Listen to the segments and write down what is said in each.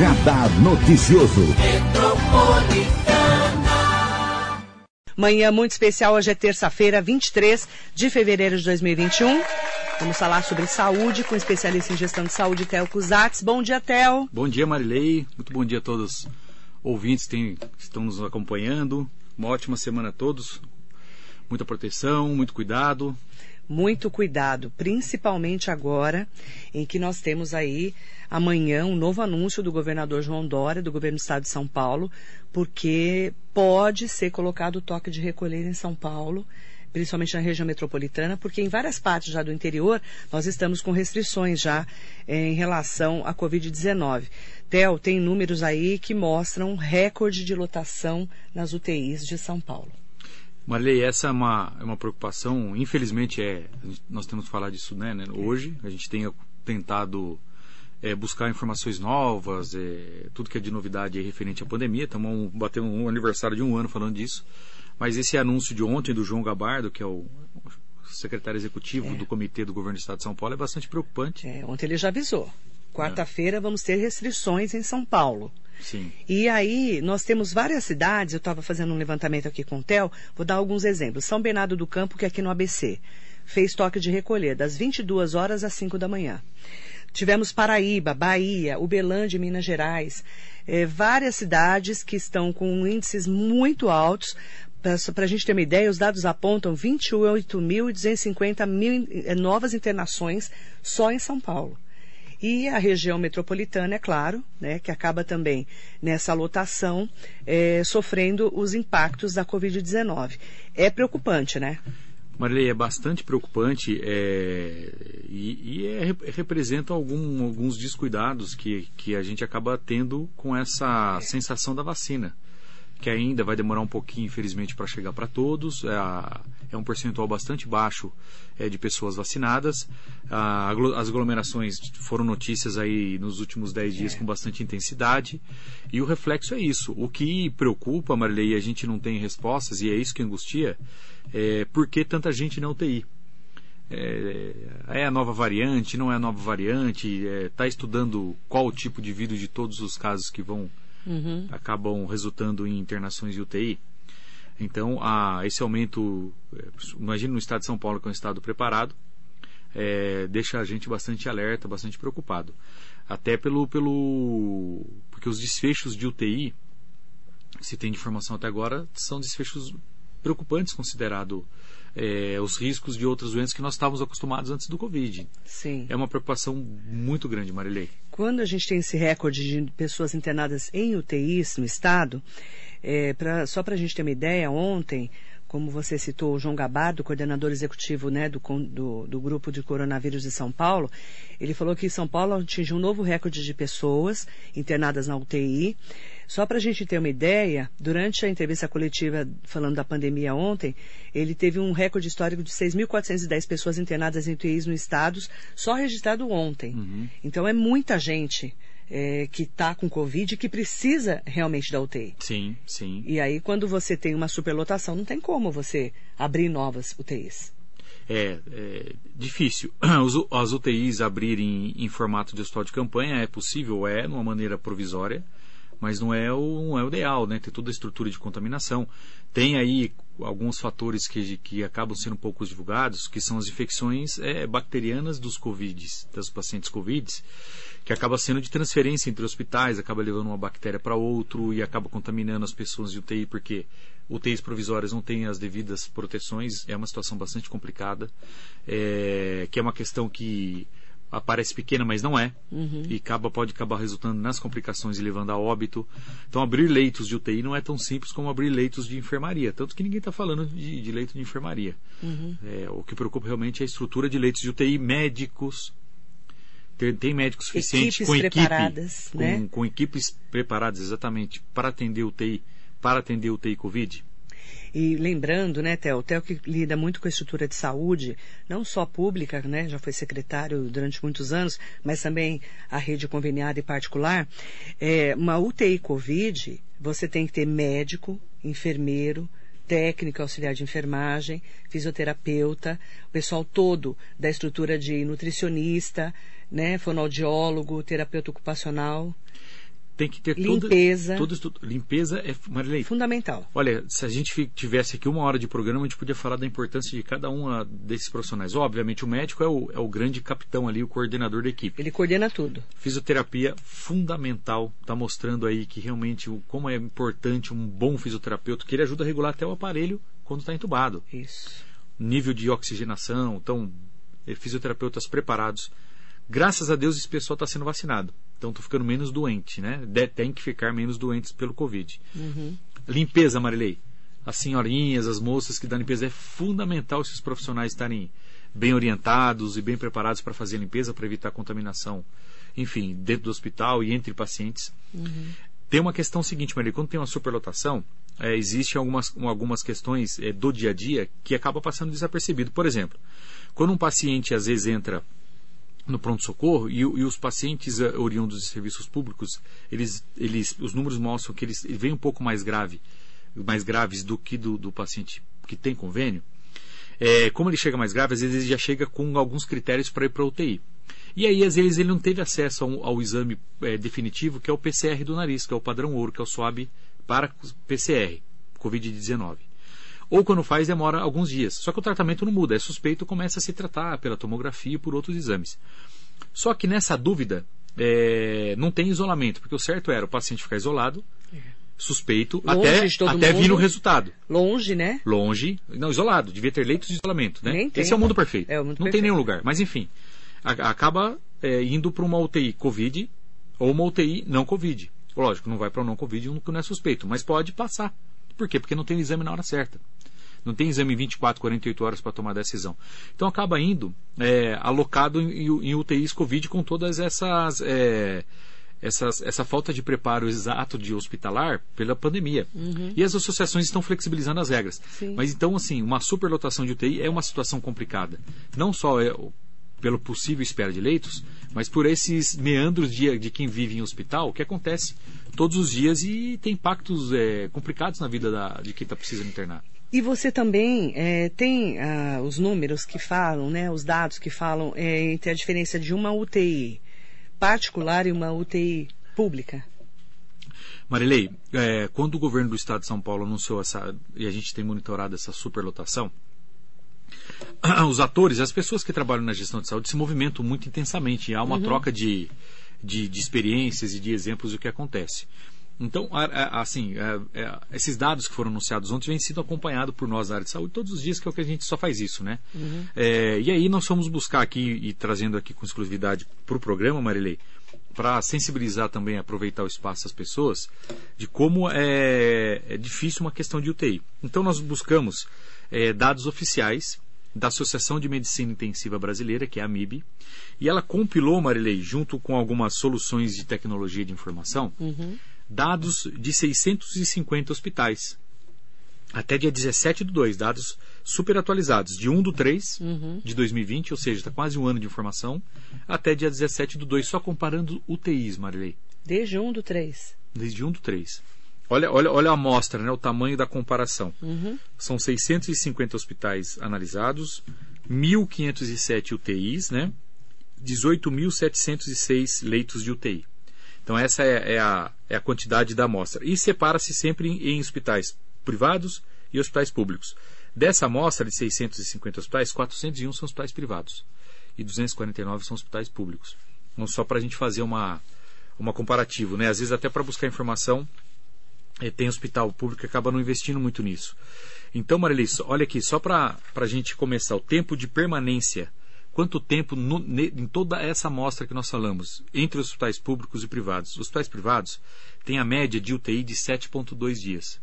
Radar Noticioso. Manhã muito especial, hoje é terça-feira, 23 de fevereiro de 2021. Vamos falar sobre saúde com o especialista em gestão de saúde, Theo Cusatz. Bom dia, Theo. Bom dia, Marilei. Muito bom dia a todos os ouvintes que estão nos acompanhando. Uma ótima semana a todos. Muita proteção, muito cuidado. Muito cuidado, principalmente agora em que nós temos aí amanhã um novo anúncio do governador João Dória, do governo do estado de São Paulo, porque pode ser colocado o toque de recolher em São Paulo principalmente na região metropolitana, porque em várias partes já do interior nós estamos com restrições já eh, em relação à Covid-19. Theo, tem números aí que mostram recorde de lotação nas UTIs de São Paulo. Marley, essa é uma, é uma preocupação, infelizmente é, nós temos que falar disso né, né hoje, a gente tem tentado é, buscar informações novas, é, tudo que é de novidade é referente à pandemia. Estamos batendo um aniversário de um ano falando disso. Mas esse anúncio de ontem do João Gabardo, que é o secretário executivo é. do Comitê do Governo do Estado de São Paulo, é bastante preocupante. É, ontem ele já avisou. Quarta-feira vamos ter restrições em São Paulo. Sim. E aí, nós temos várias cidades, eu estava fazendo um levantamento aqui com o Theo, vou dar alguns exemplos. São Bernardo do Campo, que é aqui no ABC, fez toque de recolher das 22 horas às 5 da manhã. Tivemos Paraíba, Bahia, Uberlândia, Minas Gerais, é, várias cidades que estão com índices muito altos. Para a gente ter uma ideia, os dados apontam 28.250 mil é, novas internações só em São Paulo. E a região metropolitana, é claro, né, que acaba também nessa lotação é, sofrendo os impactos da Covid-19. É preocupante, né? Marilei, é bastante preocupante é, e, e é, representa algum, alguns descuidados que, que a gente acaba tendo com essa é. sensação da vacina, que ainda vai demorar um pouquinho, infelizmente, para chegar para todos. É, é, um percentual bastante baixo é, de pessoas vacinadas. as aglomerações foram notícias aí nos últimos 10 dias é. com bastante intensidade. E o reflexo é isso. O que preocupa, Marilei, e a gente não tem respostas, e é isso que angustia, é, por que tanta gente na UTI? É, é, a nova variante, não é a nova variante? Está é, estudando qual o tipo de vírus de todos os casos que vão uhum. acabam resultando em internações de UTI? Então, a, esse aumento, é, imagina no estado de São Paulo, que é um estado preparado, é, deixa a gente bastante alerta, bastante preocupado. Até pelo, pelo. Porque os desfechos de UTI, se tem de informação até agora, são desfechos preocupantes considerado é, os riscos de outras doenças que nós estávamos acostumados antes do Covid. Sim. É uma preocupação muito grande, Marilei. Quando a gente tem esse recorde de pessoas internadas em UTIs no estado, é, pra, só para a gente ter uma ideia, ontem como você citou, o João Gabardo, coordenador executivo né, do, do, do, grupo de coronavírus de São Paulo, ele falou que São Paulo atingiu um novo recorde de pessoas internadas na UTI. Só para a gente ter uma ideia, durante a entrevista coletiva falando da pandemia ontem, ele teve um recorde histórico de 6.410 pessoas internadas em UTIs no estado, só registrado ontem. Uhum. Então é muita gente é, que está com Covid e que precisa realmente da UTI. Sim, sim. E aí, quando você tem uma superlotação, não tem como você abrir novas UTIs. É, é difícil. As UTIs abrirem em formato de hospital de campanha é possível, é, de uma maneira provisória mas não é o, não é o ideal, né? Tem toda a estrutura de contaminação. Tem aí alguns fatores que, que acabam sendo pouco divulgados, que são as infecções é, bacterianas dos Covid, das pacientes Covid, que acaba sendo de transferência entre hospitais, acaba levando uma bactéria para outro e acaba contaminando as pessoas de UTI, porque UTIs provisórias não têm as devidas proteções, é uma situação bastante complicada, é, que é uma questão que aparece pequena, mas não é, uhum. e acaba, pode acabar resultando nas complicações e levando a óbito. Então, abrir leitos de UTI não é tão simples como abrir leitos de enfermaria, tanto que ninguém está falando de, de, leito de enfermaria. Uhum. É, o que preocupa realmente é a estrutura de leitos de UTI, médicos. Tem, tem médicos suficientes equipes com preparadas, equipe, né? com, com equipes preparadas exatamente para atender UTI, para atender UTI Covid. E lembrando, né, Theo, Theo que lida muito com a estrutura de saúde, não só pública, né, já foi secretário durante muitos anos, mas também a rede conveniada e particular, é, uma UTI Covid, você tem que ter médico, enfermeiro, técnico auxiliar de enfermagem, fisioterapeuta, o pessoal todo da estrutura de nutricionista, né, fonoaudiólogo, terapeuta ocupacional tem que ter limpeza. Toda, toda, limpeza é Marilei, fundamental. Olha, se a gente tivesse aqui uma hora de programa, a gente podia falar da importância de cada um desses profissionais. Obviamente, o médico é o, é o grande capitão ali, o coordenador da equipe. Ele coordena tudo. Fisioterapia fundamental, está mostrando aí que realmente como é importante um bom fisioterapeuta, que ele ajuda a regular até o aparelho quando está entubado. Isso. Nível de oxigenação, então eh, fisioterapeutas preparados. Graças a Deus esse pessoal está sendo vacinado. Então estou ficando menos doente, né? De, tem que ficar menos doentes pelo Covid. Uhum. Limpeza, Marilei. As senhorinhas, as moças que dão limpeza, é fundamental esses profissionais estarem bem orientados e bem preparados para fazer a limpeza, para evitar contaminação, enfim, dentro do hospital e entre pacientes. Uhum. Tem uma questão seguinte, Marilei, quando tem uma superlotação, é, existem algumas, algumas questões é, do dia a dia que acaba passando desapercebido. Por exemplo, quando um paciente às vezes entra no pronto-socorro e, e, os pacientes uh, oriundos de serviços públicos, eles, eles, os números mostram que eles, eles vêm um pouco mais grave, mais graves do que do, do paciente que tem convênio. É, como ele chega mais grave, às vezes ele já chega com alguns critérios para ir para a UTI. E aí, às vezes, ele não teve acesso ao, ao exame é, definitivo, que é o PCR do nariz, que é o padrão ouro, que é o SWAB para PCR, Covid-19 ou quando faz demora alguns dias. Só que o tratamento não muda, é suspeito, começa a se tratar pela tomografia e por outros exames. Só que nessa dúvida é, não tem isolamento, porque o certo era o paciente ficar isolado, suspeito, Longe até, até mundo. vir o resultado. Longe, né? Longe, não, isolado, devia ter leitos de isolamento, né? Nem tem. Esse é o mundo perfeito. É o mundo não perfeito. tem nenhum lugar, mas enfim, a- acaba é, indo para uma UTI Covid ou uma UTI não Covid. Lógico, não vai para o não Covid um que não é suspeito, mas pode passar. Por quê? Porque não tem o exame na hora certa. Não tem exame em 24, 48 horas para tomar decisão. Então acaba indo é, alocado em, em UTIs Covid com todas essas, é, essas. essa falta de preparo exato de hospitalar pela pandemia. E as associações estão flexibilizando as regras. Sim. Mas então, assim, uma superlotação de UTI é uma situação complicada. Não só é, pelo possível espera de leitos, mas por esses meandros de, de quem vive em hospital, que acontece todos os dias e tem impactos é, complicados na vida da- de quem está precisando internar. E você também é, tem ah, os números que falam, né, os dados que falam é, entre a diferença de uma UTI particular e uma UTI pública. Marilei, é, quando o governo do estado de São Paulo anunciou essa, e a gente tem monitorado essa superlotação, os atores, as pessoas que trabalham na gestão de saúde se movimentam muito intensamente. Há uma troca de, de, de experiências e de exemplos do que acontece. Então, assim, é, é, esses dados que foram anunciados ontem vêm sendo acompanhados por nós da área de saúde todos os dias, que é o que a gente só faz isso, né? É, e aí nós fomos buscar aqui, e trazendo aqui com exclusividade para o programa, Marilei, para sensibilizar também, aproveitar o espaço das pessoas, de como é, é difícil uma questão de UTI. Então nós buscamos é, dados oficiais da Associação de Medicina Intensiva Brasileira, que é a MIB, e ela compilou, Marilei, junto com algumas soluções de tecnologia de informação, dados de 650 hospitais. Até dia 17 do 2, dados super atualizados, de 1 do 3 de 2020, ou seja, está quase um ano de informação, até dia 17 do 2, só comparando UTIs, Marilei, Desde um do três. desde 1 do 3. Olha, olha, olha a amostra, né, o tamanho da comparação. São 650 hospitais analisados, 1.507 UTIs, né? 18.706 leitos de UTI. Então essa é, é a, é a quantidade da amostra. E separa-se sempre em, em hospitais privados e hospitais públicos. Dessa amostra de 650 hospitais, 401 são hospitais privados e 249 são hospitais públicos. Então, só para a gente fazer uma, uma comparativo, né? Às vezes até para buscar informação tem hospital público que acaba não investindo muito nisso. Então, Marilei, só- olha aqui, só para a gente começar, o tempo de permanência, quanto tempo no- ne- em toda essa amostra que nós falamos, entre os hospitais públicos e privados. Os hospitais privados têm a média de UTI de 7,2 dias.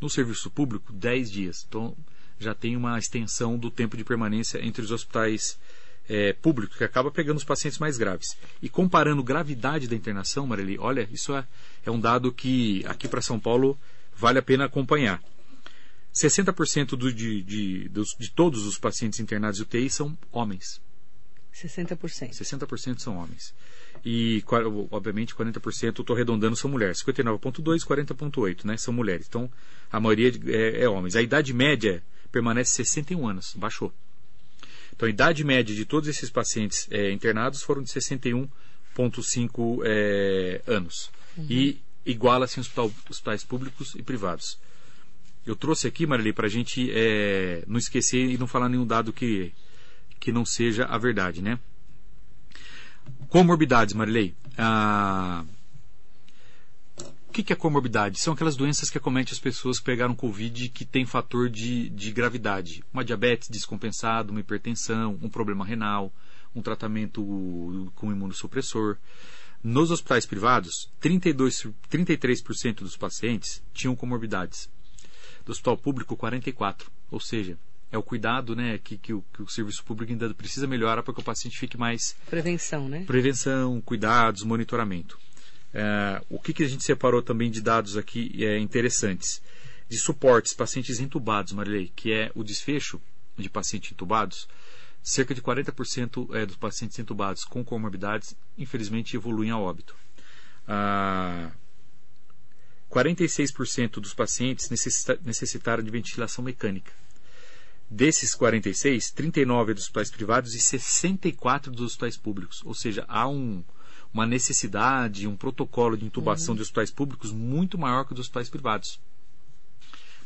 No serviço público, 10 dias. Então, já tem uma extensão do tempo de permanência entre os hospitais eh, públicos, que acaba pegando os pacientes mais graves. E comparando gravidade da internação, Marili, olha, isso é, é um dado que aqui para São Paulo vale a pena acompanhar. 60% do, de, de, dos, de todos os pacientes internados de UTI são homens. 60%. 60% são homens. E, obviamente, 40%, eu estou arredondando, são mulheres. 59,2% e 40,8%, né? São mulheres. Então, a maioria é, é homens. A idade média permanece 61 anos, baixou. Então, a idade média de todos esses pacientes é, internados foram de 61,5 é, anos. uhum. e iguala-se em hospital, hospitais públicos e privados. Eu trouxe aqui, Marilei, para a gente é, não esquecer e não falar nenhum dado que, que não seja a verdade, né? Comorbidades, Marilei. Ah, o que, que é comorbidade? São aquelas doenças que acometem as pessoas que pegaram Covid que tem fator de, de gravidade. Uma diabetes descompensada, uma hipertensão, um problema renal, um tratamento com imunossupressor. Nos hospitais privados, 32, 33% dos pacientes tinham comorbidades. Do hospital público, 44%. Ou seja, é o cuidado né, que, que, o, que o serviço público ainda precisa melhorar para que o paciente fique mais. Prevenção, né? Prevenção, cuidados, monitoramento. É, o que, que a gente separou também de dados aqui é, interessantes? De suportes, pacientes entubados, Marilei, que é o desfecho de pacientes entubados, cerca de 40% é, dos pacientes entubados com comorbidades, infelizmente, evoluem a óbito. Ah, 46% dos pacientes necessita, necessitaram de ventilação mecânica. Desses 46, 39 dos hospitais privados e 64 dos hospitais públicos. Ou seja, há um, uma necessidade, um protocolo de intubação uhum. de hospitais públicos muito maior que dos hospitais privados.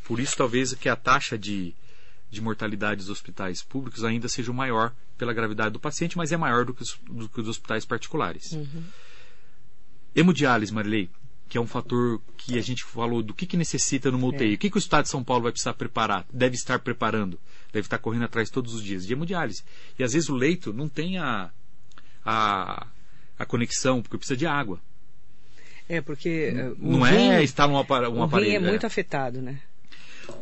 Por isso, talvez que a taxa de, de mortalidade dos hospitais públicos ainda seja maior pela gravidade do paciente, mas é maior do que os, do que os hospitais particulares. Uhum. Hemodiálise, Marilei, que é um fator que a gente falou do que, que necessita no UTI. É. O que, que o Estado de São Paulo vai precisar preparar, deve estar preparando, deve estar correndo atrás todos os dias de hemodiálise. E às vezes o leito não tem a, a a conexão, porque precisa de água. É, porque. Não, não é instalar um, apar um o aparelho. O rim é, é muito afetado, né?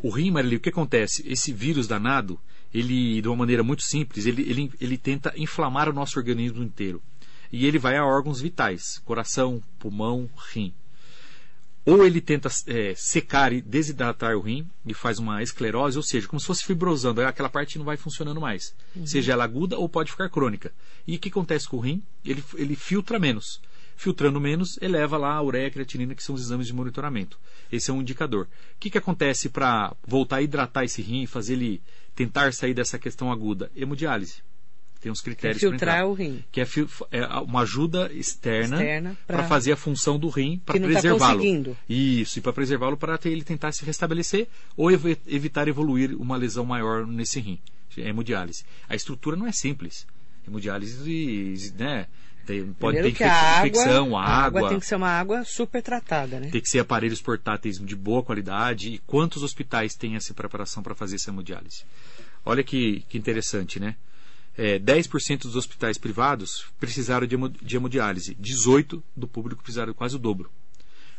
O rim, Marili, o que acontece? Esse vírus danado, ele, de uma maneira muito simples, ele, ele, ele tenta inflamar o nosso organismo inteiro. E ele vai a órgãos vitais: coração, pulmão, rim. Ou ele tenta é, secar e desidratar o rim e faz uma esclerose, ou seja, como se fosse fibrosando, aquela parte não vai funcionando mais. Uhum. Seja ela aguda ou pode ficar crônica. E o que acontece com o rim? Ele, ele filtra menos. Filtrando menos, eleva lá a ureia e a creatinina, que são os exames de monitoramento. Esse é um indicador. O que, que acontece para voltar a hidratar esse rim e fazer ele tentar sair dessa questão aguda? Hemodiálise tem uns critérios para filtrar o rim. Que é, é, uma ajuda externa, externa para fazer a função do rim para tá preservá-lo. Tá Isso, e para preservá-lo para ele tentar se restabelecer ou ev evitar evoluir uma lesão maior nesse rim. É hemodiálise. A estrutura não é simples. Hemodiálise, né? Tem, pode ter infecção, água, água. A água tem que ser uma água super tratada, né? Tem que ser aparelhos portáteis de boa qualidade. E quantos hospitais têm essa preparação para fazer essa hemodiálise? Olha que, que interessante, né? É, 10% dos hospitais privados precisaram de, hemodiálise, 18% do público precisaram quase o dobro.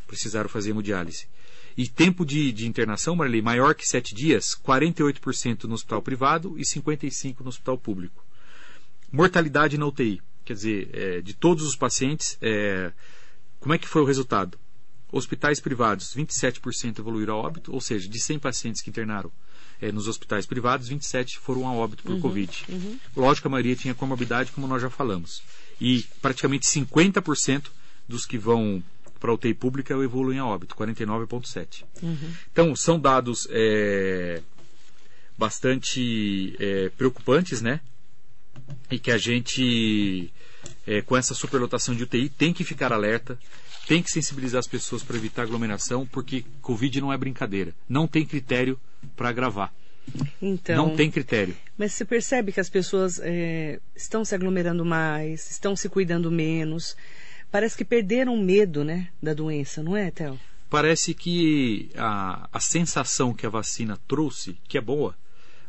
Precisaram fazer hemodiálise. E tempo de, de internação, Marley, maior que 7 dias, 48% no hospital privado e 55% no hospital público. Mortalidade na UTI, quer dizer, é, de todos os pacientes, é, como é que foi o resultado? Hospitais privados, 27% evoluíram a óbito, ou seja, de 100 pacientes que internaram, é, nos hospitais privados, 27 foram a óbito por uhum, Covid. Uhum. Lógico que a maioria tinha comorbidade, como nós já falamos. E praticamente 50% dos que vão para a UTI pública evoluem a óbito, 49,7%. Uhum. Então, são dados é, bastante é, preocupantes, né? E que a gente, é, com essa superlotação de UTI, tem que ficar alerta, tem que sensibilizar as pessoas para evitar aglomeração, porque Covid não é brincadeira. Não tem critério para gravar. Então, não tem critério. Mas você percebe que as pessoas é, estão se aglomerando mais, estão se cuidando menos. Parece que perderam o medo né, da doença, não é, Théo? Parece que a, a sensação que a vacina trouxe, que é boa,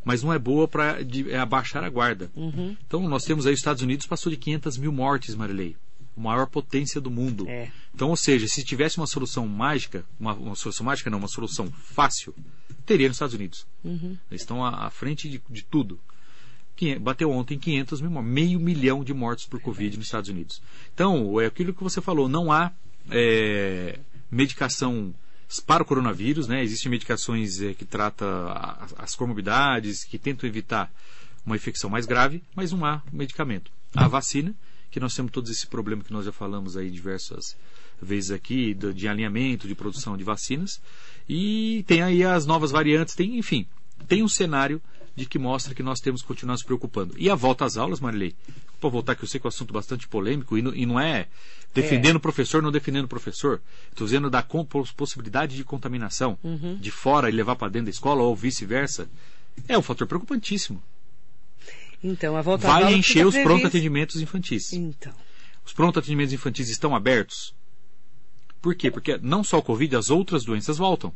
mas não é boa para é abaixar a guarda. Uhum. Então, nós temos aí os Estados Unidos passou de 500 mil mortes, Marilei a maior potência do mundo. É. Então, ou seja, se tivesse uma solução mágica, uma, uma, solução mágica não, uma solução fácil, teria nos Estados Unidos. Uhum. Eles estão à, à frente de, de, tudo. Bateu ontem 500 mil, meio milhão de mortos por Covid nos Estados Unidos. Então, é aquilo que você falou, não há é, medicação para o coronavírus, né? Existem medicações é, que tratam as comorbidades, que tentam evitar uma infecção mais grave, mas não há medicamento. A vacina que nós temos todos esse problema que nós já falamos aí diversas vezes aqui, de, de alinhamento, de produção de vacinas, e tem aí as novas variantes, tem, enfim, tem um cenário de que mostra que nós temos que continuar nos preocupando. E a volta às aulas, Marilei, para voltar que eu sei que é um assunto bastante polêmico e não, e não é defendendo o professor, não defendendo o professor. Estou dizendo da possibilidade de contaminação de fora e levar para dentro da escola ou vice-versa. É um fator preocupantíssimo. Então, a volta Vai encher os pronto atendimentos infantis. Então, Os pronto atendimentos infantis estão abertos? Por quê? Porque não só o Covid, as outras doenças voltam.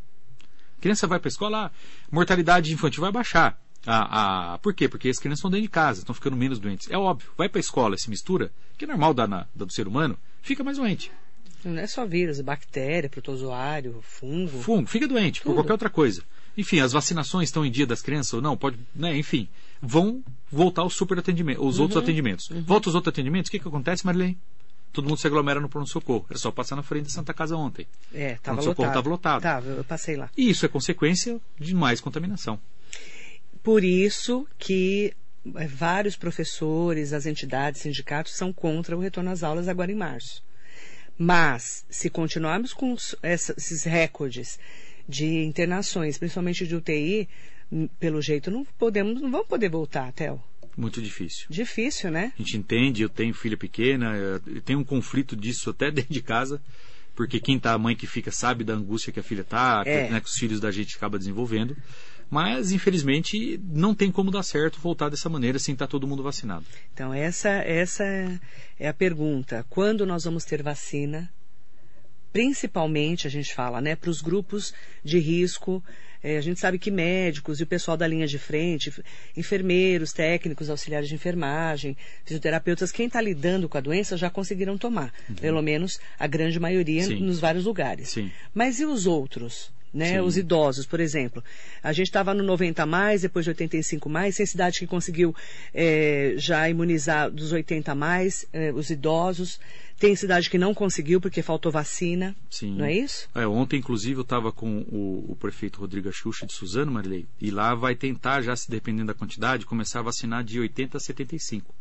A criança vai para a escola, a mortalidade infantil vai baixar. A, a, por quê? Porque as crianças estão dentro de casa, estão ficando menos doentes. É óbvio, vai para a escola, se mistura, que é normal da, na, da do ser humano, fica mais doente. não é só vírus, é bactéria, protozoário, fungo. Fungo, fica doente, por Tudo. qualquer outra coisa. Enfim, as vacinações estão em dia das crianças ou não, pode, né, enfim, vão voltar os super atendimentos, os Uhum. outros atendimentos. Volta os outros atendimentos, o que, que acontece, Marilene? Todo mundo se aglomera no pronto-socorro. Era só passar na frente da Santa Casa ontem. É, estava Pronto-socorro lotado. tava lotado. Tava, eu passei lá. E isso é consequência de mais contaminação. Por isso que eh, vários professores, as entidades, sindicatos são contra o retorno às aulas agora em março. Mas, se continuarmos com esses recordes de internações, principalmente de UTI, pelo jeito não podemos, não vamos poder voltar, Theo. Muito difícil. Difícil, né? A gente entende, eu tenho filha pequena, eu tenho um conflito disso até dentro de casa, porque quem tá, a mãe que fica sabe da angústia que a filha tá, É. né, que os filhos da gente acaba desenvolvendo. Mas, infelizmente, não tem como dar certo voltar dessa maneira sem estar todo mundo vacinado. Então, essa, essa é a pergunta. Quando nós vamos ter vacina? Principalmente, a gente fala, né, para os grupos de risco. Eh, a gente sabe que médicos e o pessoal da linha de frente, enfermeiros, técnicos, auxiliares de enfermagem, fisioterapeutas, quem está lidando com a doença já conseguiram tomar. Pelo menos a grande maioria Sim. nos vários lugares. Sim. Mas e os outros? Né? Sim. Os idosos, por exemplo. A gente estava no 90 mais, depois de 85 mais, tem cidade que conseguiu eh, já imunizar dos 80 mais, eh, os idosos. Tem cidade que não conseguiu porque faltou vacina. Sim. Não é isso? É, ontem, inclusive, eu estava com o, o prefeito Rodrigo Axuxa de Suzano, Marilei, e lá vai tentar, já se dependendo da quantidade, começar a vacinar de 80 a 75.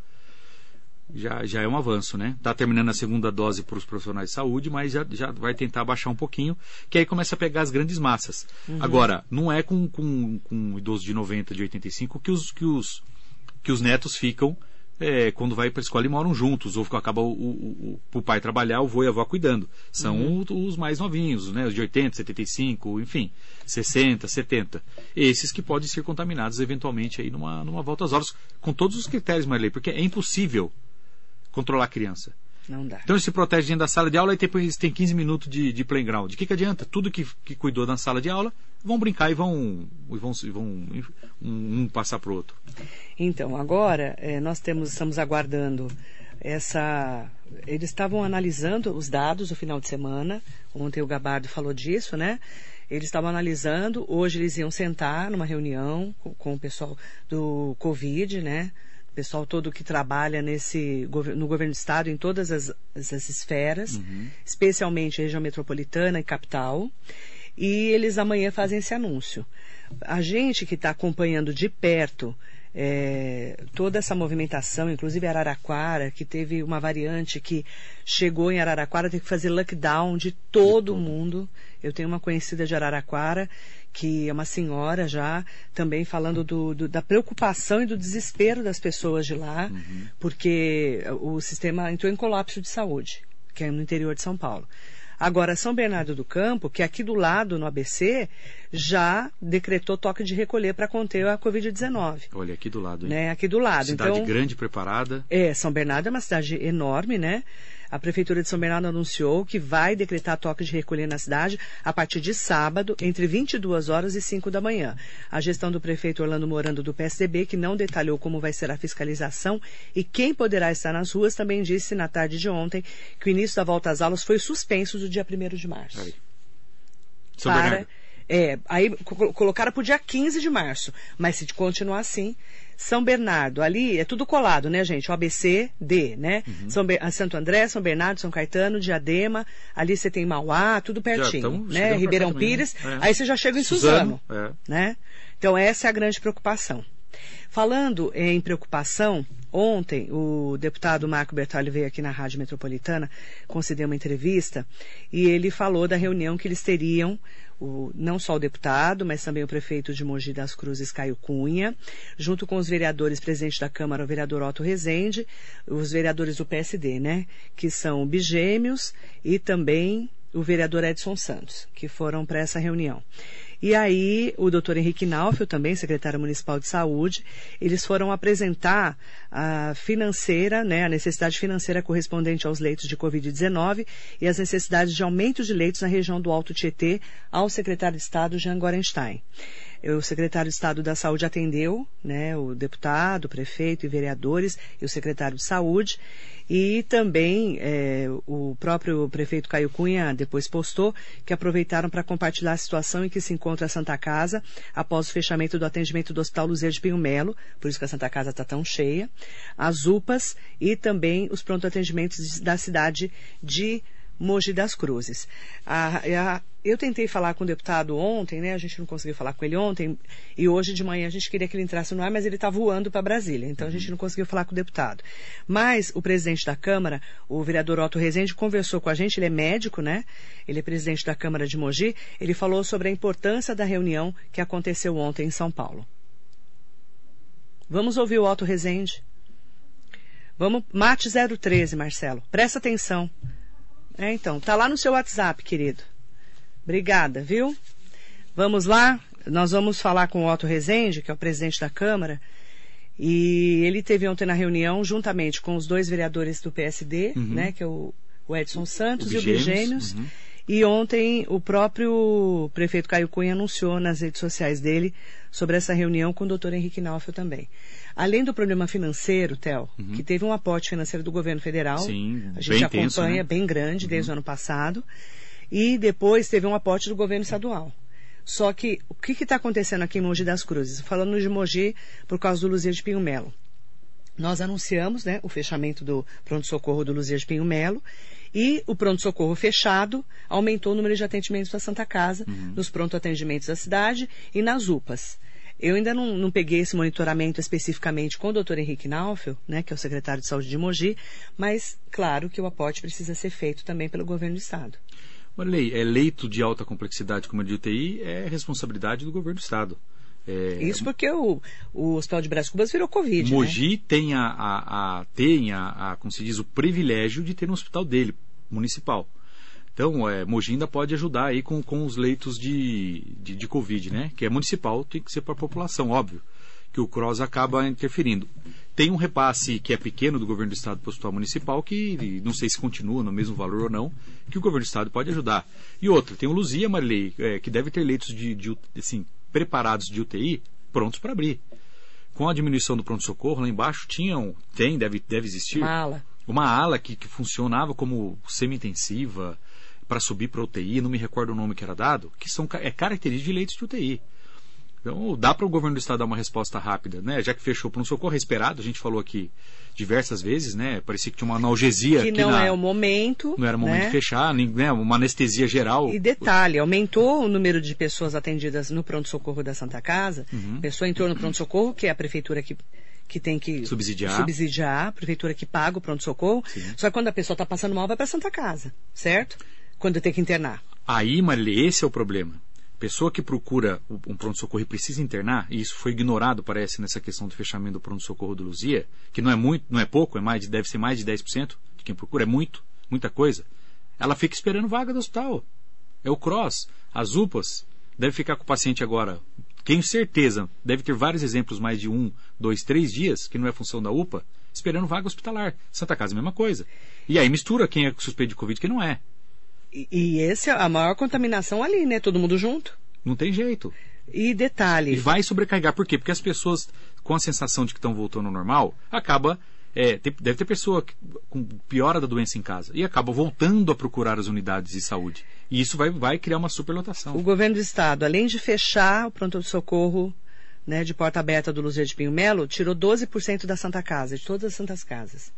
Já, já é um avanço, né? Está terminando a segunda dose para os profissionais de saúde, mas já, já vai tentar baixar um pouquinho, que aí começa a pegar as grandes massas. Agora, não é com, com, com um idoso de 90, de 85 que os, que os, que os netos ficam é, quando vai para a escola e moram juntos, ou acaba o, o, o, o pai trabalhar, o vô e a avó cuidando. São o- os mais novinhos, né, os de 80, 75, enfim, 60, 70. Esses que podem ser contaminados eventualmente aí numa, numa volta às horas, com todos os critérios, Marley, porque é impossível controlar a criança. Não dá. Então ele se protege dentro da sala de aula e depois tem 15 minutos de, de playground. De que, que adianta? Tudo que, que cuidou na sala de aula vão brincar e vão, e vão, e vão um, um passar para o outro. Então, agora eh, nós temos, estamos aguardando essa. Eles estavam analisando os dados no final de semana. Ontem o Gabardo falou disso, né? Eles estavam analisando. Hoje eles iam sentar numa reunião com, com o pessoal do Covid, né? O pessoal todo que trabalha nesse, no governo do estado, em todas as, as esferas, especialmente região metropolitana e capital. E eles amanhã fazem esse anúncio. A gente que está acompanhando de perto é, toda essa movimentação, inclusive Araraquara, que teve uma variante que chegou em Araraquara, teve que fazer lockdown de todo mundo. Eu tenho uma conhecida de Araraquara, que é uma senhora já, também falando do, do- da preocupação e do desespero das pessoas de lá, porque o sistema entrou em colapso de saúde, que é no interior de São Paulo. Agora, São Bernardo do Campo, que é aqui do lado, no ABC, já decretou toque de recolher para conter a Covid-19. Olha, aqui do lado, hein? Né? Aqui do lado. Cidade então, grande, preparada. é, São Bernardo é uma cidade enorme, né? A Prefeitura de São Bernardo anunciou que vai decretar toque de recolher na cidade a partir de sábado, entre 22 horas e 5 da manhã. A gestão do prefeito Orlando Morando do PSDB, que não detalhou como vai ser a fiscalização e quem poderá estar nas ruas, também disse na tarde de ontem que o início da volta às aulas foi suspenso do dia 1 de março Aí. São para. Bernardo. É, aí co- colocaram para o dia 15 de março. Mas se continuar assim, São Bernardo, ali é tudo colado, né, gente? O ABC, D, né? Uhum. São Ber- Santo André, São Bernardo, São Caetano, Diadema, ali você tem Mauá, tudo pertinho, tamo né? Ribeirão também, Pires, né? É. aí você já chega em Suzano, Suzano, é. né? Então essa é a grande preocupação. Falando em preocupação, Ontem, o deputado Marco Bertoli veio aqui na Rádio Metropolitana conceder uma entrevista e ele falou da reunião que eles teriam, o, não só o deputado, mas também o prefeito de Mogi das Cruzes, Caio Cunha, junto com os vereadores presidente da Câmara, o vereador Otto Rezende, os vereadores do PSD, né? Que são Bigêmeos e também o vereador Edson Santos, que foram para essa reunião. E aí, o doutor Henrique Naufel, também secretário municipal de saúde, eles foram apresentar a financeira, né, a necessidade financeira correspondente aos leitos de Covid-19 e as necessidades de aumento de leitos na região do Alto Tietê ao secretário de Estado, Jean Gorenstein. O secretário de Estado da Saúde atendeu, né, o deputado, o prefeito e vereadores e o secretário de Saúde. E também é, o próprio prefeito Caio Cunha depois postou que aproveitaram para compartilhar a situação em que se encontra a Santa Casa após o fechamento do atendimento do Hospital Luzia de Pinho Melo, por isso que a Santa Casa está tão cheia, as UPAs e também os pronto atendimentos da cidade de Mogi das Cruzes. A, a, eu tentei falar com o deputado ontem, né? A gente não conseguiu falar com ele ontem. E hoje de manhã a gente queria que ele entrasse no ar, mas ele está voando para Brasília. Então a gente não conseguiu falar com o deputado. Mas o presidente da Câmara, o vereador Otto Rezende, conversou com a gente. Ele é médico, né? Ele é presidente da Câmara de Mogi. Ele falou sobre a importância da reunião que aconteceu ontem em São Paulo. Vamos ouvir o Otto Rezende. Vamos, mate 013, Marcelo. Presta atenção. É, então, tá lá no seu WhatsApp, querido. Obrigada, viu? Vamos lá. Nós vamos falar com o Otto Rezende, que é o presidente da Câmara. E ele teve ontem na reunião, juntamente com os dois vereadores do PSD, uhum. né, que é o, o Edson Santos o e o Bigêmeos. Uhum. E ontem o próprio prefeito Caio Cunha anunciou nas redes sociais dele sobre essa reunião com o doutor Henrique Naufel também. Além do problema financeiro, Theo, uhum. que teve um aporte financeiro do governo federal, Sim, a gente acompanha, tenso, né? bem grande, uhum. desde o ano passado, e depois teve um aporte do governo estadual. Só que o que está acontecendo aqui em Mogi das Cruzes? Falando de Mogi por causa do Luzia de Pinho Melo. Nós anunciamos né, o fechamento do pronto-socorro do Luzia de Pinho Melo e o pronto-socorro fechado aumentou o número de atendimentos para Santa Casa, uhum. nos pronto-atendimentos da cidade e nas UPAs. Eu ainda não, não, peguei esse monitoramento especificamente com o doutor Henrique Naufel, né, que é o secretário de saúde de Mogi, mas claro que o aporte precisa ser feito também pelo governo do estado. Marley, é leito de alta complexidade como a de UTI é responsabilidade do governo do estado. É, Isso porque o, o Hospital de Brás Cubas virou Covid. Mogi né? tem, a, a, a, tem a, a, como se diz, o privilégio de ter um hospital dele, municipal. Então, é, Mogi ainda pode ajudar aí com, com os leitos de, de, de Covid, né? Que é municipal, tem que ser para a população, óbvio. Que o CROSS acaba interferindo. Tem um repasse que é pequeno do governo do estado para o hospital municipal, que não sei se continua no mesmo valor ou não, que o governo do estado pode ajudar. E outra, tem o Luzia Marilei, é, que deve ter leitos de, de, assim, preparados de UTI prontos para abrir. Com a diminuição do pronto-socorro, lá embaixo tinham, tem, deve, deve existir. Uma ala. Uma ala que, que funcionava como semi-intensiva, para subir para UTI, não me recordo o nome que era dado, que são é características de leitos de UTI. Então, dá para o governo do estado dar uma resposta rápida, né? Já que fechou para um socorro esperado, a gente falou aqui diversas vezes, né? Parecia que tinha uma analgesia. Que não na, é o momento. Não era o momento né? de fechar, nem, né? uma anestesia geral. E detalhe, aumentou o número de pessoas atendidas no pronto-socorro da Santa Casa. Uhum. A pessoa entrou no pronto-socorro, que é a prefeitura que que tem que subsidiar, subsidiar a prefeitura que paga o pronto-socorro. Só que quando a pessoa está passando mal, vai para Santa Casa, certo? quando tem que internar. Aí, Marília, esse é o problema. Pessoa que procura um pronto-socorro e precisa internar, e isso foi ignorado, parece, nessa questão do fechamento do pronto-socorro do Luzia, que não é muito, não é pouco, é mais, deve ser mais de 10% de quem procura, é muito, muita coisa. Ela fica esperando vaga do hospital. É o cross, as UPAs, deve ficar com o paciente agora. Tenho certeza, deve ter vários exemplos mais de um, dois, três dias, que não é função da UPA, esperando vaga hospitalar. Santa Casa, mesma coisa. E aí mistura quem é suspeito de Covid e quem não é. E, e esse é a maior contaminação ali, né? Todo mundo junto. Não tem jeito. E detalhe. E vai sobrecarregar. Por quê? Porque as pessoas, com a sensação de que estão voltando ao normal, acaba. É, tem, deve ter pessoa com piora da doença em casa e acaba voltando a procurar as unidades de saúde. E isso vai, vai criar uma superlotação. O governo do estado, além de fechar o pronto-socorro né, de porta aberta do Luzia de Pinho Melo, tirou 12% da Santa Casa, de todas as Santas Casas.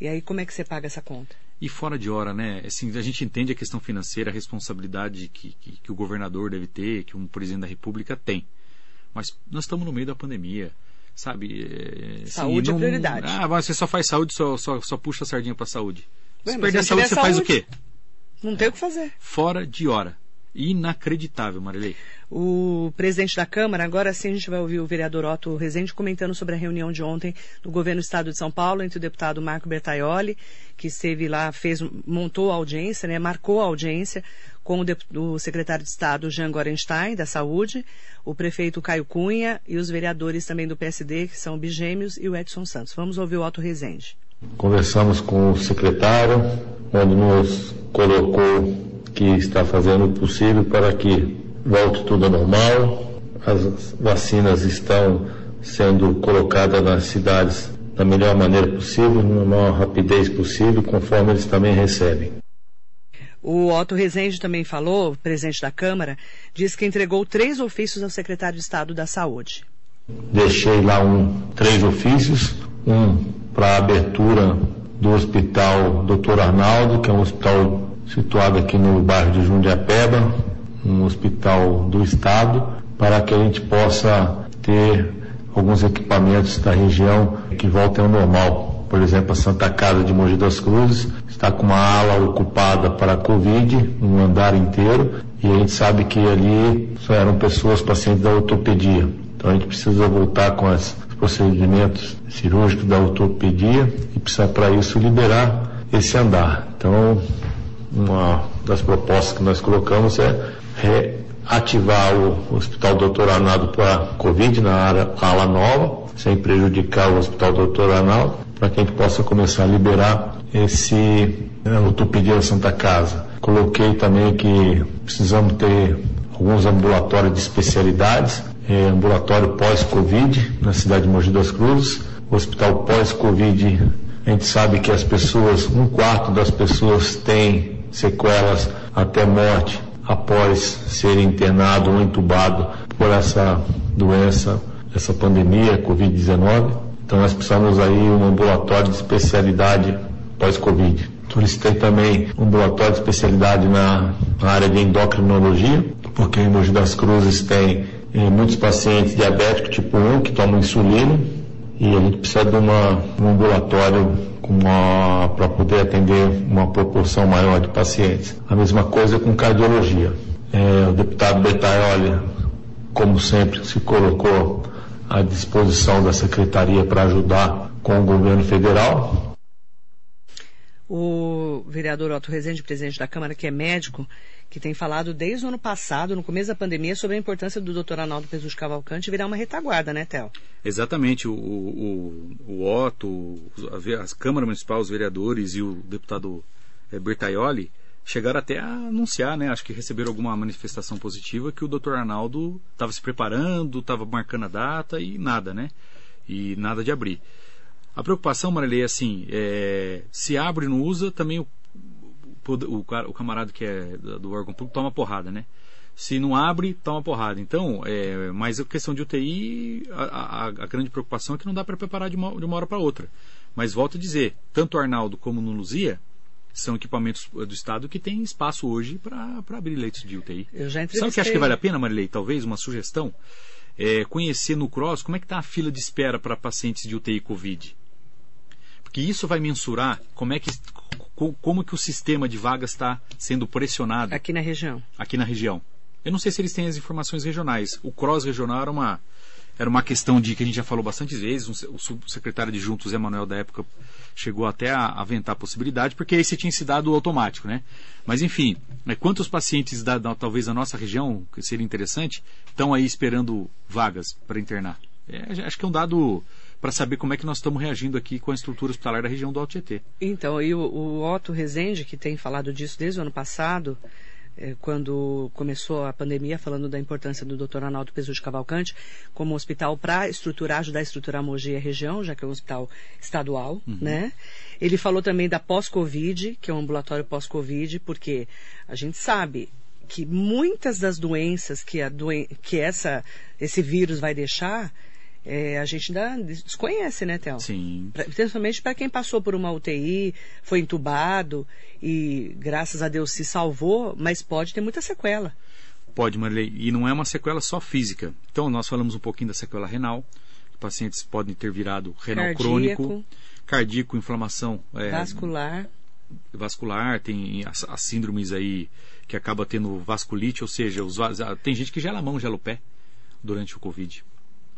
E aí como é que você paga essa conta? E fora de hora, né? Assim, a gente entende a questão financeira, a responsabilidade que, que, que o governador deve ter, que um presidente da República tem. Mas nós estamos no meio da pandemia. sabe? É, assim, saúde não, é prioridade. Ah, você só faz saúde, só, só, só puxa a sardinha para saúde. Se perder a saúde, você saúde, faz o quê? Não tem o que fazer. Fora de hora. Inacreditável, Marilei. O presidente da Câmara, agora sim a gente vai ouvir o vereador Otto Rezende comentando sobre a reunião de ontem do governo do Estado de São Paulo entre o deputado Marco Bertaioli, que esteve lá, fez, montou a audiência, né, marcou a audiência com o, o secretário de Estado Jean Gorenstein, da Saúde, o prefeito Caio Cunha e os vereadores também do PSD, que são o Bigêmeos e o Edson Santos. Vamos ouvir o Otto Rezende. Conversamos com o secretário, onde nos colocou que está fazendo o possível para que volte tudo normal. As vacinas estão sendo colocadas nas cidades da melhor maneira possível, na maior rapidez possível, conforme eles também recebem. O Otto Rezende também falou, presidente da Câmara, disse que entregou três ofícios ao secretário de Estado da Saúde. Deixei lá um, três ofícios, um para a abertura do Hospital Dr. Arnaldo, que é um hospital situado aqui no bairro de Jundiapeba, um hospital do estado, para que a gente possa ter alguns equipamentos da região que voltem ao normal. Por exemplo, a Santa Casa de Mogi das Cruzes está com uma ala ocupada para a Covid, um andar inteiro, e a gente sabe que ali só eram pessoas pacientes da ortopedia. Então a gente precisa voltar com os procedimentos cirúrgicos da ortopedia e precisa para isso liberar esse andar. Então uma das propostas que nós colocamos é reativar o Hospital Doutor Arnaldo para Covid na área, ala nova, sem prejudicar o Hospital Doutor Arnaldo, para que a gente possa começar a liberar esse né, ortopedia Santa Casa. Coloquei também que precisamos ter alguns ambulatórios de especialidades, é, ambulatório pós-Covid na cidade de Mogi das Cruzes, hospital pós-Covid, a gente sabe que as pessoas, um quarto das pessoas tem sequelas até morte após ser internado ou entubado por essa doença, essa pandemia, Covid-19. Então nós precisamos aí um ambulatório de especialidade pós-Covid. Solicitei também um ambulatório de especialidade na área de endocrinologia, porque em Mogi das Cruzes tem eh, muitos pacientes diabéticos tipo 1 que tomam insulina e a gente precisa de uma, um ambulatório para poder atender uma proporção maior de pacientes. A mesma coisa com cardiologia. É, o deputado Betaioli, como sempre, se colocou à disposição da secretaria para ajudar com o governo federal. O vereador Otto Rezende, presidente da Câmara, que é médico, que tem falado desde o ano passado, no começo da pandemia, sobre a importância do doutor Arnaldo Pesus Cavalcante virar uma retaguarda, né, Théo? Exatamente. O, o, o Otto, a Câmara Municipal, os vereadores e o deputado é, Bertaioli chegaram até a anunciar, né? Acho que receberam alguma manifestação positiva que o doutor Arnaldo estava se preparando, estava marcando a data e nada, né? E nada de abrir. A preocupação, Marilei, é assim, é, se abre e não usa, também o o, o camarada que é do órgão público toma porrada, né? Se não abre, toma porrada. Então, é, mas a questão de UTI, a, a, a grande preocupação é que não dá para preparar de uma, de uma hora para outra. Mas volto a dizer, tanto o Arnaldo como no Luzia são equipamentos do Estado que têm espaço hoje para abrir leitos de UTI. Eu já Sabe o que acho que vale a pena, Marilei? Talvez uma sugestão? É, conhecer no CROSS como é que está a fila de espera para pacientes de UTI Covid. Porque isso vai mensurar como é que como que o sistema de vagas está sendo pressionado. Aqui na região. Aqui na região. Eu não sei se eles têm as informações regionais. O cross regional era uma, era uma questão de que a gente já falou bastante vezes. O subsecretário de Juntos, Zé Manuel, da época, chegou até a aventar a possibilidade, porque esse tinha se dado automático, né? Mas, enfim, né, quantos pacientes, da, da, talvez da nossa região, que seria interessante, estão aí esperando vagas para internar? É, acho que é um dado para saber como é que nós estamos reagindo aqui com a estrutura hospitalar da região do Alto Tietê. Então, e o, o Otto Rezende, que tem falado disso desde o ano passado, eh, quando começou a pandemia, falando da importância do Dr. Arnaldo Pesu de Cavalcante como hospital para estruturar, ajudar a estruturar a Mogi e a região, já que é um hospital estadual, uhum. né? Ele falou também da pós-Covid, que é um ambulatório pós-Covid, porque a gente sabe que muitas das doenças que, a doen que essa, esse vírus vai deixar é, a gente ainda desconhece, né, Théo? Sim. Pra, principalmente para quem passou por uma UTI, foi entubado e graças a Deus se salvou, mas pode ter muita sequela. Pode, Marilei. E não é uma sequela só física. Então, nós falamos um pouquinho da sequela renal, pacientes podem ter virado renal Cardíaco. crônico, cardíaco, inflamação é, Vascular. vascular, tem as, as síndromes aí que acaba tendo vasculite, ou seja, os, tem gente que gela a mão, gela o pé durante o Covid.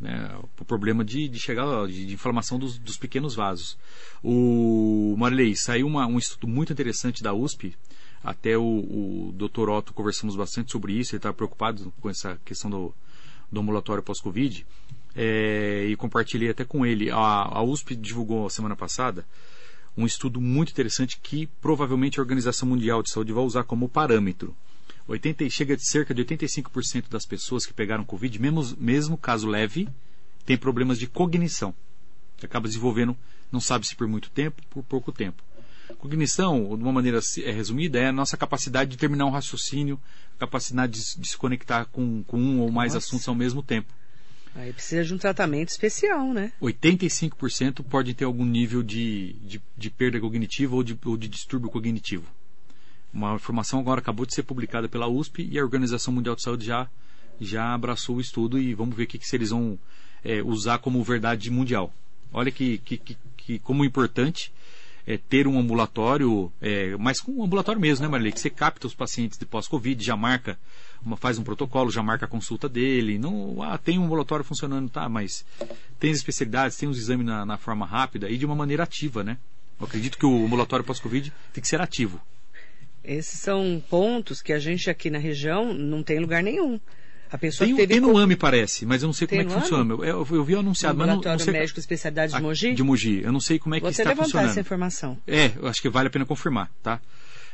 Né, o problema de, de chegar de, de inflamação dos, dos pequenos vasos. O Marilei, saiu uma- um estudo muito interessante da USP. Até o, o Dr. Otto conversamos bastante sobre isso. Ele estava preocupado com essa questão do, do ambulatório pós-Covid. É, e compartilhei até com ele. A, a USP divulgou semana passada um estudo muito interessante que provavelmente a Organização Mundial de Saúde vai usar como parâmetro. 80, chega de cerca de 85% das pessoas que pegaram Covid, mesmo, mesmo caso leve, tem problemas de cognição. Acaba desenvolvendo, não sabe se por muito tempo, por pouco tempo. Cognição, de uma maneira é, resumida, é a nossa capacidade de terminar um raciocínio, capacidade de, se- de se conectar com, com um ou mais Nossa. assuntos ao mesmo tempo. Aí precisa de um tratamento especial, né? 85% podem ter algum nível de, de, de perda cognitiva ou de, ou de distúrbio cognitivo. Uma informação agora acabou de ser publicada pela USP e a Organização Mundial de Saúde já, já abraçou o estudo e vamos ver o que, que eles vão é, usar como verdade mundial. Olha que, que, que, que como importante é ter um ambulatório, é, mas com um ambulatório mesmo, né, Marilei? Que você capta os pacientes de pós-Covid, já marca, uma, faz um protocolo, já marca a consulta dele. Não, ah, tem um ambulatório funcionando, tá, mas tem as especialidades, tem os exames na, na forma rápida e de uma maneira ativa, né? Eu acredito que o ambulatório pós-Covid tem que ser ativo. Esses são pontos que a gente aqui na região não tem lugar nenhum. A pessoa Tem, que teve tem no AME, parece, mas eu não sei Tem como é que no funciona. Eu, eu, eu vi anunciado, mas não, não sei. médico especialidade de Ah, Mogi. De Mogi. Eu não sei como é que Vou está levantar funcionando. essa informação. É, eu acho que vale a pena confirmar, tá?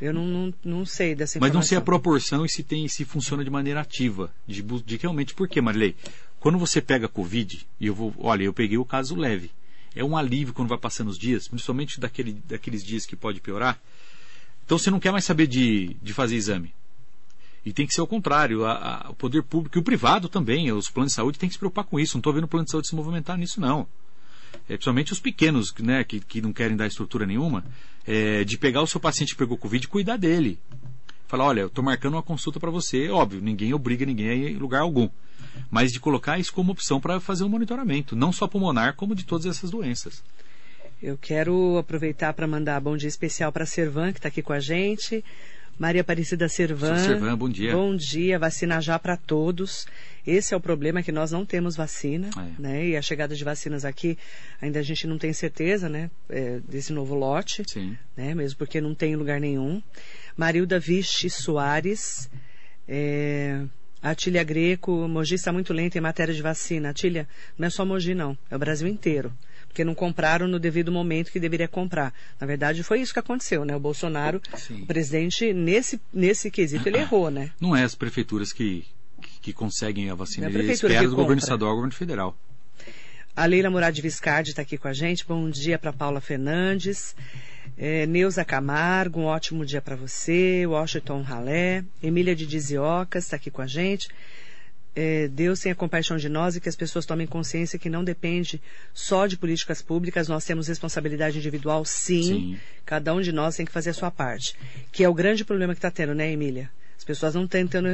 Eu não, não, não sei dessa Mas informação. não sei a proporção e se tem se funciona de maneira ativa. De, de realmente, por quê, Marilei? Quando você pega Covid, e eu vou. Olha, eu peguei o caso leve. É um alívio quando vai passando os dias, principalmente daquele, daqueles dias que pode piorar. Então você não quer mais saber de, de fazer exame. E tem que ser o contrário. A- a- o poder público e o privado também, os planos de saúde têm que se preocupar com isso. Não estou vendo o plano de saúde se movimentar nisso, não. É, principalmente os pequenos, né, que, que não querem dar estrutura nenhuma, é, de pegar o seu paciente que pegou Covid e cuidar dele. Falar, olha, eu estou marcando uma consulta para você, óbvio, ninguém obriga ninguém a ir em lugar algum. Mas de colocar isso como opção para fazer um monitoramento, não só pulmonar, como de todas essas doenças. Eu quero aproveitar para mandar bom dia especial para a Servan, que está aqui com a gente. Maria Aparecida Servan. Servan, bom dia. Bom dia, vacina já para todos. Esse é o problema, que nós não temos vacina, É. né? E a chegada de vacinas aqui, ainda a gente não tem certeza, né? é, desse novo lote, Sim. né? Mesmo porque não tem em lugar nenhum. Marilda Viche Soares. É... Atília Greco, Mogi está muito lenta em matéria de vacina. Atília, não é só Mogi não, é o Brasil inteiro. Porque não compraram no devido momento que deveria comprar. Na verdade, foi isso que aconteceu, né? O Bolsonaro, Sim. o presidente, nesse, nesse quesito, ele errou, né? Não é as prefeituras que, que, conseguem a vacina, é ele espera do governo estadual e governo federal. A Leila Murad Viscardi está aqui com a gente. Bom dia para Paula Fernandes. É, Neuza Camargo, um ótimo dia para você. Washington Ralé. Emília de Diziocas está aqui com a gente. É, Deus tenha compaixão de nós e que as pessoas tomem consciência que não depende só de políticas públicas, nós temos responsabilidade individual, sim. Sim. Cada um de nós tem que fazer a sua parte. Que é o grande problema que está tendo, né, Emília? As pessoas não,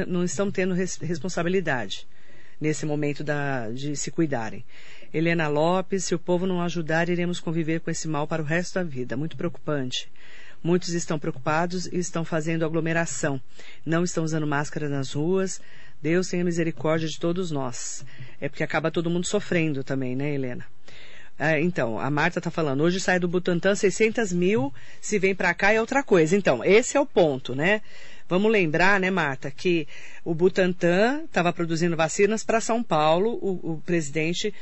não estão tendo res- responsabilidade nesse momento da- de se cuidarem. Helena Lopes, se o povo não ajudar, iremos conviver com esse mal para o resto da vida. Muito preocupante. Muitos estão preocupados e estão fazendo aglomeração. Não estão usando máscara nas ruas. Deus tenha misericórdia de todos nós. É porque acaba todo mundo sofrendo também, né, Helena? Ah, então, a Marta está falando, hoje sai do Butantan 600 mil, se vem para cá é outra coisa. Então, esse é o ponto, né? Vamos lembrar, né, Marta, que o Butantan estava produzindo vacinas para São Paulo, o, o presidente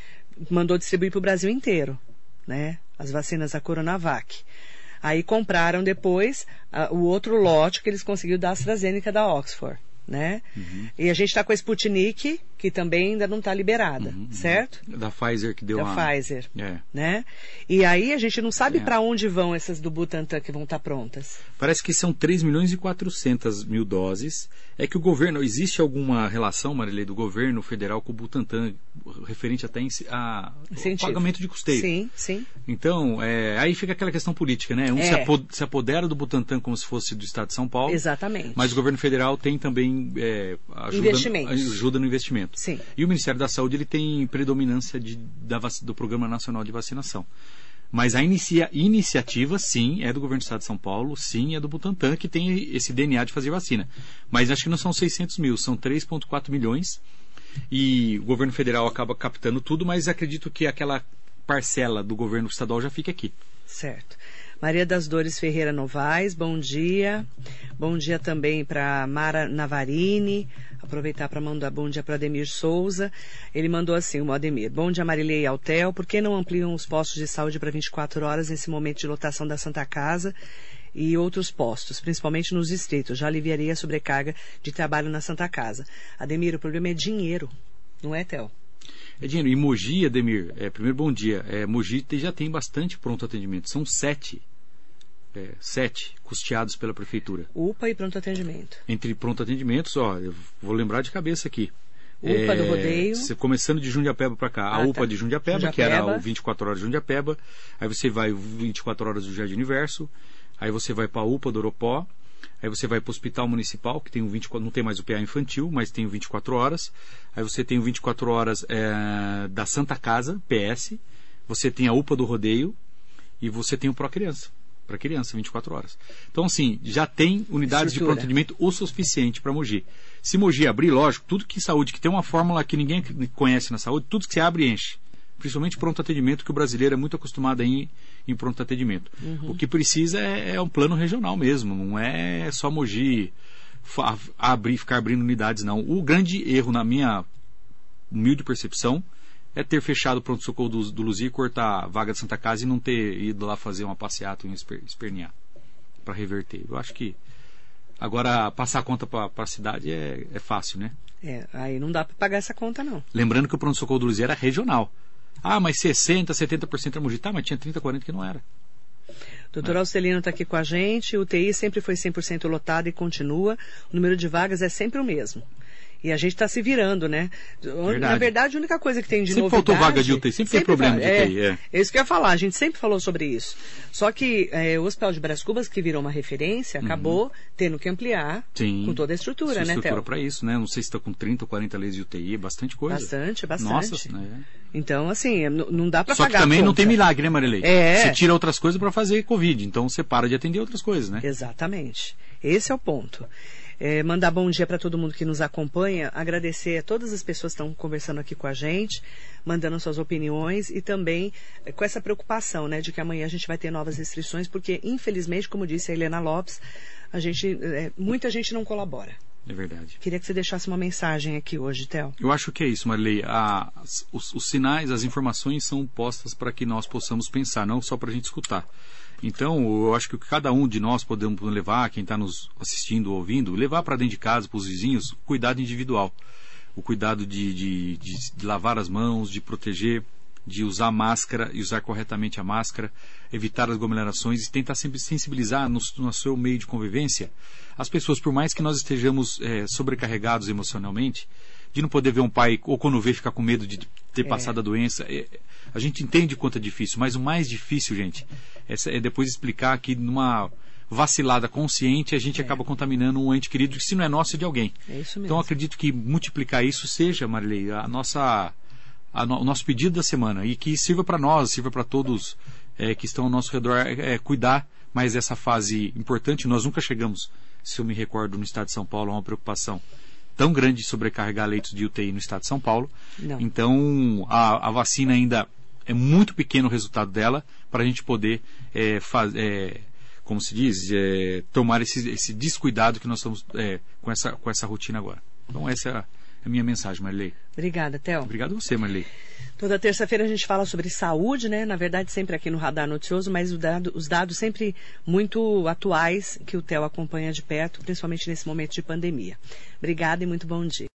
mandou distribuir para o Brasil inteiro, né? As vacinas da Coronavac. Aí compraram depois ah, o outro lote que eles conseguiram da AstraZeneca da Oxford, né? E a gente está com a Sputnik, que também ainda não está liberada, certo? Da Pfizer que deu da uma. Pfizer, É. né? E aí a gente não sabe É. para onde vão essas do Butantan que vão estar prontas. Parece que são 3 milhões e 400 mil doses. É que o governo, existe alguma relação, Marilei, do governo federal com o Butantan, referente até a pagamento de custeio? Sim, sim. Então, é, aí fica aquela questão política, né? Um É. se, apo- se apodera do Butantan como se fosse do Estado de São Paulo, Exatamente. mas o governo federal tem também é, ajuda, ajuda no investimento. Sim. E o Ministério da Saúde ele tem predominância de, da, do Programa Nacional de Vacinação. Mas a inicia- iniciativa, sim, é do governo do Estado de São Paulo, sim, é do Butantan, que tem esse DNA de fazer vacina. Mas acho que não são 600 mil, são 3,4 milhões. E o governo federal acaba captando tudo, mas acredito que aquela parcela do governo estadual já fica aqui. Certo. Maria das Dores Ferreira Novaes, bom dia. Bom dia também para Mara Navarini. Aproveitar para mandar bom dia para Ademir Souza. Ele mandou assim, o Ademir. Bom dia, Marilei e Altel. Por que não ampliam os postos de saúde para 24 horas nesse momento de lotação da Santa Casa e outros postos, principalmente nos distritos? Já aliviaria a sobrecarga de trabalho na Santa Casa. Ademir, o problema é dinheiro, não é, Tel? É dinheiro. E Mogi, Ademir, é, primeiro bom dia. É, Mogi já tem bastante pronto atendimento. São sete. é, sete custeados pela prefeitura. UPA e pronto atendimento. Entre pronto atendimentos, ó, eu vou lembrar de cabeça aqui. É, UPA do Rodeio. cê- começando de Jundiapeba para cá. Ah, a UPA tá. de Jundiapeba, que era Jundiapeba. o 24 horas de Jundiapeba. Aí você vai o 24 horas do Jardim Universo. Aí você vai para a UPA do Oropó. Aí você vai para o Hospital Municipal, que tem o 24, não tem mais o PA infantil, mas tem o 24 horas. Aí você tem o 24 horas é, da Santa Casa, PS. Você tem a UPA do Rodeio. E você tem o Pro Criança. Para criança, 24 horas. Então, assim, já tem unidades de Estrutura. pronto atendimento o suficiente para Mogi. Se Mogi abrir, lógico, tudo que saúde, que tem uma fórmula que ninguém conhece na saúde, tudo que você abre enche. Principalmente pronto atendimento, que o brasileiro é muito acostumado ir em pronto atendimento. O que precisa é, é um plano regional mesmo, não é só Mogi abrir, ficar abrindo unidades, não. O grande erro, na minha humilde percepção, é ter fechado o pronto-socorro do, do Luzia e cortar a vaga de Santa Casa e não ter ido lá fazer uma passeata e um esper, espernear para reverter. Eu acho que agora passar a conta para a cidade é, é fácil, né? É, aí não dá para pagar essa conta, não. Lembrando que o pronto-socorro do Luzia era regional. Ah, mas 60, 70% era Mogi. Tá, mas tinha 30, 40 que não era. Doutor Alcelino está aqui com a gente. O UTI sempre foi 100% lotado e continua. O número de vagas é sempre o mesmo. E a gente está se virando, né? Na Verdade. verdade, a única coisa que tem de Sempre novidade... faltou vaga de UTI, sempre tem problema de é, UTI, é. É isso que eu ia falar, a gente sempre falou sobre isso. Só que é, o Hospital de Brás Cubas, que virou uma referência, acabou tendo que ampliar Uhum. Sim. com toda a estrutura, Sua né, estrutura para isso, né? Não sei se está com 30 ou 40 leis de UTI, é bastante coisa. Bastante, bastante. Nossa, né? Então, assim, n- não dá para Só que pagar também não tem milagre, né, Marilei? É. Você tira outras coisas para fazer Covid, então você para de atender outras coisas, né? Exatamente. Esse é o ponto. É, mandar bom dia para todo mundo que nos acompanha, agradecer a todas as pessoas que estão conversando aqui com a gente, mandando suas opiniões e também é, com essa preocupação, né, de que amanhã a gente vai ter novas restrições, porque infelizmente, como disse a Helena Lopes, a gente, é, muita gente não colabora. É verdade. Queria que você deixasse uma mensagem aqui hoje, Theo. Eu acho que é isso. A- as- os, os sinais, as informações são postas para que nós possamos pensar, não só para a gente escutar. Então, eu acho que o que cada um de nós podemos levar, quem está nos assistindo ou ouvindo, levar para dentro de casa, para os vizinhos, o cuidado individual. O cuidado de, de, de, de lavar as mãos, de proteger, de usar máscara e usar corretamente a máscara, evitar as aglomerações e tentar sempre sensibilizar no, no seu meio de convivência as pessoas, por mais que nós estejamos eh, sobrecarregados emocionalmente, de não poder ver um pai, ou quando vê, ficar com medo de ter passado a doença. É, a gente entende quanto é difícil, mas o mais difícil, gente, é, é depois explicar que numa vacilada consciente a gente acaba contaminando um ente querido que se não é nosso é de alguém. É isso mesmo. Então acredito que multiplicar isso seja, Marilei, a nossa, a no- o nosso pedido da semana e que sirva para nós, sirva para todos eh, que estão ao nosso redor, é, cuidar mais dessa fase importante. Nós nunca chegamos, se eu me recordo, no estado de São Paulo, a uma preocupação tão grande de sobrecarregar leitos de UTI no estado de São Paulo. Não. Então a, a vacina ainda é muito pequeno o resultado dela para a gente poder faz- eh, como se diz, eh, tomar esse, esse descuidado que nós estamos eh, com, essa, com essa rotina agora. Então essa é a, a minha mensagem, Marilei. Obrigada, Theo. Obrigado a você, Marilei. Toda terça-feira a gente fala sobre saúde, né? Na verdade, sempre aqui no Radar Noticioso, mas dado- os dados sempre muito atuais que o Theo acompanha de perto, principalmente nesse momento de pandemia. Obrigada e muito bom dia.